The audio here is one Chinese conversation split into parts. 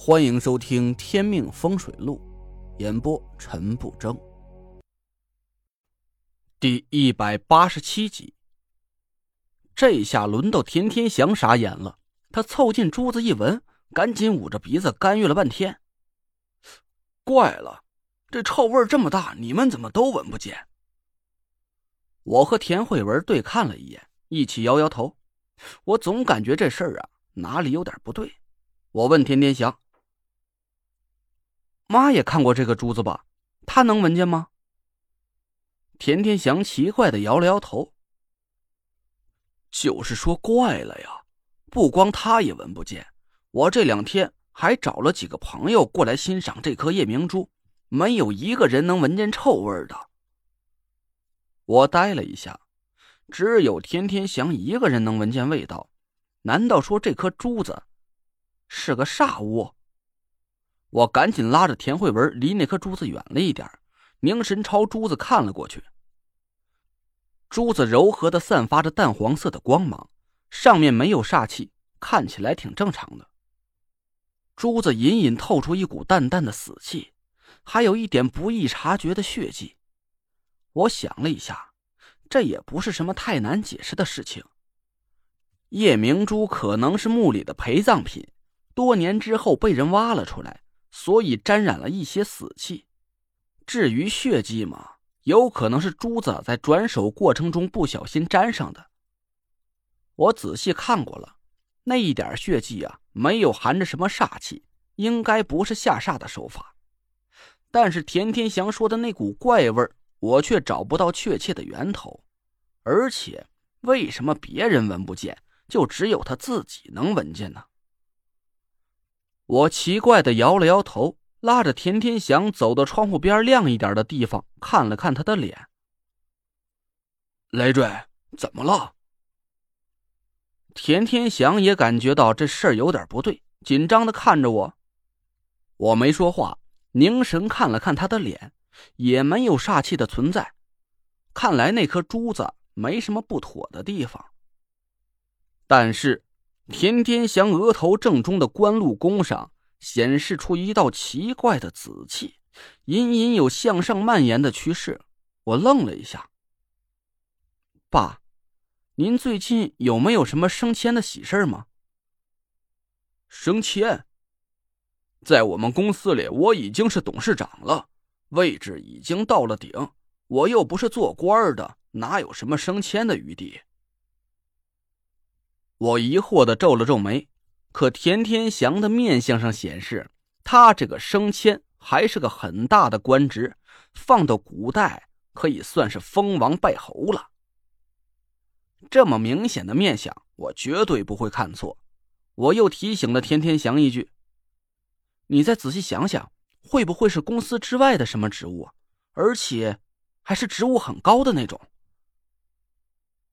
欢迎收听《天命风水录》，演播陈不争。第一百八十七集。这下轮到田天祥傻眼了，他凑近珠子一闻，赶紧捂着鼻子干预了半天。怪了，这臭味这么大，你们怎么都闻不见？我和田慧文对看了一眼，一起摇摇头。我总感觉这事儿啊，哪里有点不对。我问田天祥。妈也看过这个珠子吧？她能闻见吗？田天祥奇怪的摇了摇头。就是说怪了呀，不光他也闻不见，我这两天还找了几个朋友过来欣赏这颗夜明珠，没有一个人能闻见臭味的。我呆了一下，只有田天祥一个人能闻见味道，难道说这颗珠子是个煞物？我赶紧拉着田慧文离那颗珠子远了一点，凝神朝珠子看了过去。珠子柔和的散发着淡黄色的光芒，上面没有煞气，看起来挺正常的。珠子隐隐透出一股淡淡的死气，还有一点不易察觉的血迹。我想了一下，这也不是什么太难解释的事情。夜明珠可能是墓里的陪葬品，多年之后被人挖了出来。所以沾染了一些死气，至于血迹嘛，有可能是珠子在转手过程中不小心沾上的。我仔细看过了，那一点血迹啊，没有含着什么煞气，应该不是下煞的手法。但是田天祥说的那股怪味我却找不到确切的源头。而且，为什么别人闻不见，就只有他自己能闻见呢？我奇怪的摇了摇头，拉着田天祥走到窗户边亮一点的地方，看了看他的脸。累赘，怎么了？田天祥也感觉到这事儿有点不对，紧张的看着我。我没说话，凝神看了看他的脸，也没有煞气的存在。看来那颗珠子没什么不妥的地方，但是。田天祥额头正中的官禄宫上显示出一道奇怪的紫气，隐隐有向上蔓延的趋势。我愣了一下。爸，您最近有没有什么升迁的喜事吗？升迁，在我们公司里，我已经是董事长了，位置已经到了顶。我又不是做官的，哪有什么升迁的余地？我疑惑的皱了皱眉，可田天祥的面相上显示，他这个升迁还是个很大的官职，放到古代可以算是封王拜侯了。这么明显的面相，我绝对不会看错。我又提醒了田天祥一句：“你再仔细想想，会不会是公司之外的什么职务，而且还是职务很高的那种？”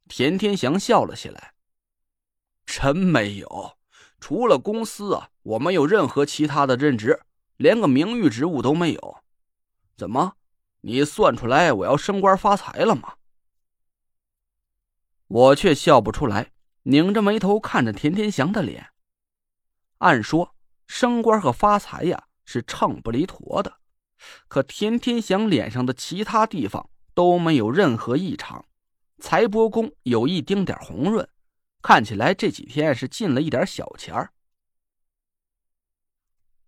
田天祥笑了起来。真没有，除了公司啊，我没有任何其他的任职，连个名誉职务都没有。怎么，你算出来我要升官发财了吗？我却笑不出来，拧着眉头看着田天祥的脸。按说升官和发财呀是秤不离砣的，可田天祥脸上的其他地方都没有任何异常，财帛宫有一丁点红润。看起来这几天是进了一点小钱儿，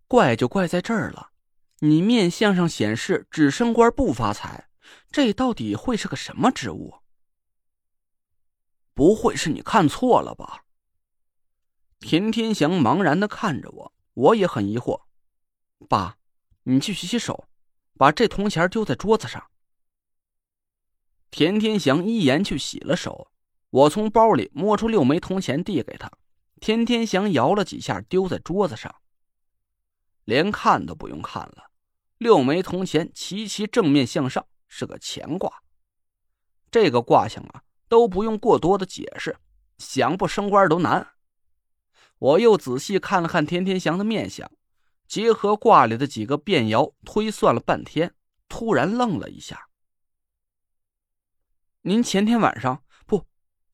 怪就怪在这儿了。你面相上显示只升官不发财，这到底会是个什么职务？不会是你看错了吧？田天祥茫然的看着我，我也很疑惑。爸，你去洗洗手，把这铜钱丢在桌子上。田天祥一言去洗了手。我从包里摸出六枚铜钱，递给他。田天祥摇了几下，丢在桌子上。连看都不用看了，六枚铜钱齐齐正面向上，是个乾卦。这个卦象啊，都不用过多的解释，想不升官都难。我又仔细看了看田天祥的面相，结合卦里的几个变爻推算了半天，突然愣了一下。您前天晚上。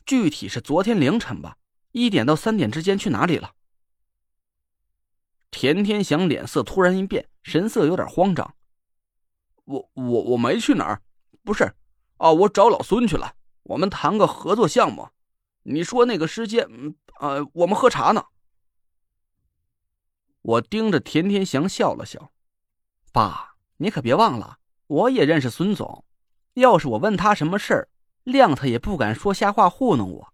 具体是昨天凌晨吧，一点到三点之间去哪里了？田天祥脸色突然一变，神色有点慌张。我我我没去哪儿，不是，啊，我找老孙去了。我们谈个合作项目。你说那个时间，呃，我们喝茶呢。我盯着田天祥笑了笑，爸，你可别忘了，我也认识孙总。要是我问他什么事儿，谅他也不敢说瞎话糊弄我。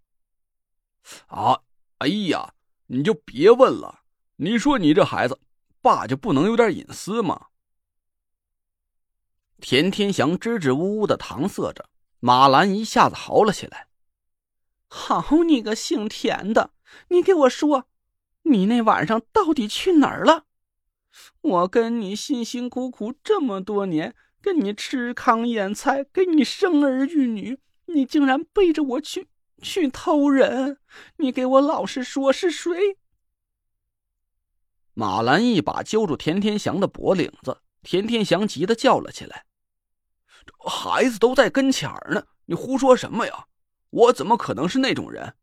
啊，哎呀，你就别问了。你说你这孩子，爸就不能有点隐私吗？田天祥支支吾吾的搪塞着，马兰一下子嚎了起来：“好你个姓田的，你给我说，你那晚上到底去哪儿了？我跟你辛辛苦苦这么多年，跟你吃糠咽菜，给你生儿育女，你竟然背着我去去偷人！你给我老实说，是谁？”马兰一把揪住田天祥的脖领子，田天祥急得叫了起来：“孩子都在跟前儿呢，你胡说什么呀？我怎么可能是那种人？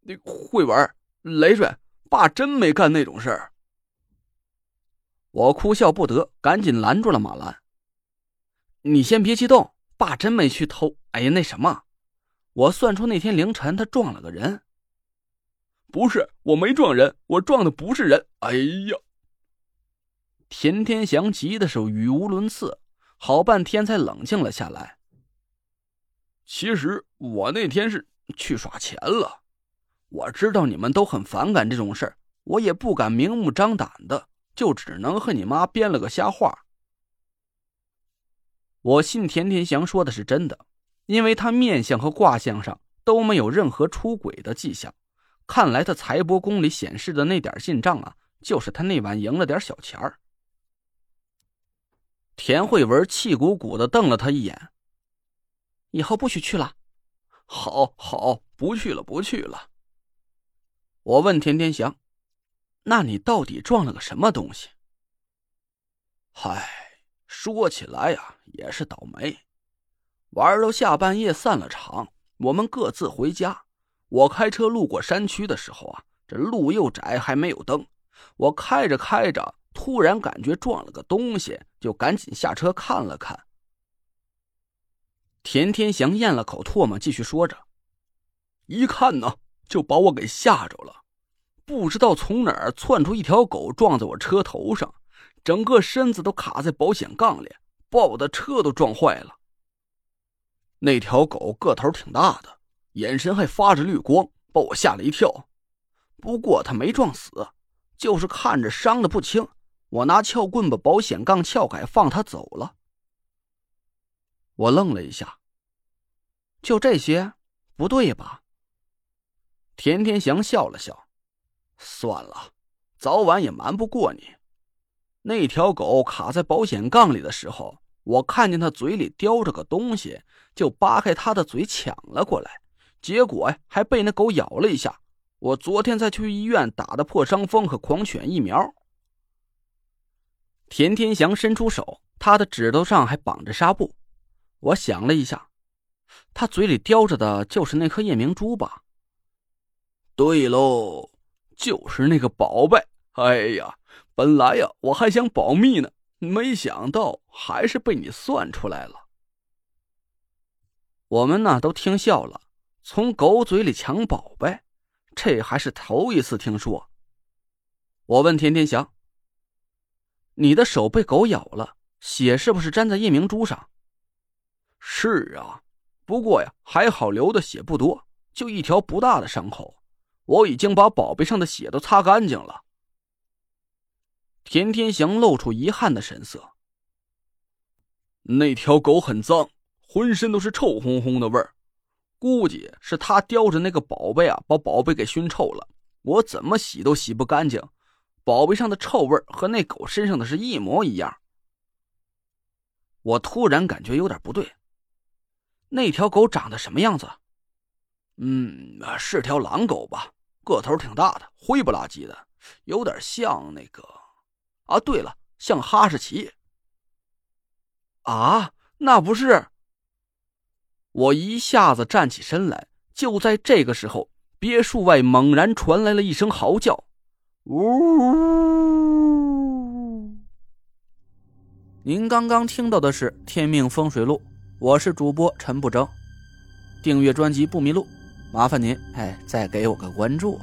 你慧文、雷瑞，爸真没干那种事儿。”我哭笑不得，赶紧拦住了马兰：“你先别激动，爸真没去偷。哎呀，那什么，我算出那天凌晨他撞了个人。”不是，我没撞人，我撞的不是人。哎呀！田天祥急的是语无伦次，好半天才冷静了下来。其实我那天是去耍钱了。我知道你们都很反感这种事儿，我也不敢明目张胆的，就只能和你妈编了个瞎话。我信田天祥说的是真的，因为他面相和卦象上都没有任何出轨的迹象。看来他财帛宫里显示的那点进账啊，就是他那晚赢了点小钱儿。田慧文气鼓鼓的瞪了他一眼，以后不许去了。好好，不去了，不去了。我问田天祥：“那你到底撞了个什么东西？”嗨，说起来呀，也是倒霉。玩到下半夜散了场，我们各自回家。我开车路过山区的时候啊，这路又窄，还没有灯。我开着开着，突然感觉撞了个东西，就赶紧下车看了看。田天祥咽了口唾沫，继续说着：“一看呢，就把我给吓着了。不知道从哪儿窜出一条狗，撞在我车头上，整个身子都卡在保险杠里，把我的车都撞坏了。那条狗个头挺大的。”眼神还发着绿光，把我吓了一跳。不过他没撞死，就是看着伤的不轻。我拿撬棍把保险杠撬开，放他走了。我愣了一下，就这些？不对吧？田天祥笑了笑，算了，早晚也瞒不过你。那条狗卡在保险杠里的时候，我看见它嘴里叼着个东西，就扒开它的嘴抢了过来。结果呀，还被那狗咬了一下。我昨天才去医院打的破伤风和狂犬疫苗。田天祥伸出手，他的指头上还绑着纱布。我想了一下，他嘴里叼着的就是那颗夜明珠吧？对喽，就是那个宝贝。哎呀，本来呀，我还想保密呢，没想到还是被你算出来了。我们呢，都听笑了。从狗嘴里抢宝贝，这还是头一次听说。我问田天祥：“你的手被狗咬了，血是不是沾在夜明珠上？”“是啊，不过呀，还好流的血不多，就一条不大的伤口。我已经把宝贝上的血都擦干净了。”田天祥露出遗憾的神色：“那条狗很脏，浑身都是臭烘烘的味儿。”估计是他叼着那个宝贝啊，把宝贝给熏臭了。我怎么洗都洗不干净，宝贝上的臭味和那狗身上的是一模一样。我突然感觉有点不对，那条狗长得什么样子？嗯，是条狼狗吧，个头挺大的，灰不拉几的，有点像那个……啊，对了，像哈士奇。啊，那不是。我一下子站起身来，就在这个时候，别墅外猛然传来了一声嚎叫。呜。您刚刚听到的是天命风水录，我是主播陈不争，订阅专辑不迷路，麻烦您，哎，再给我个关注。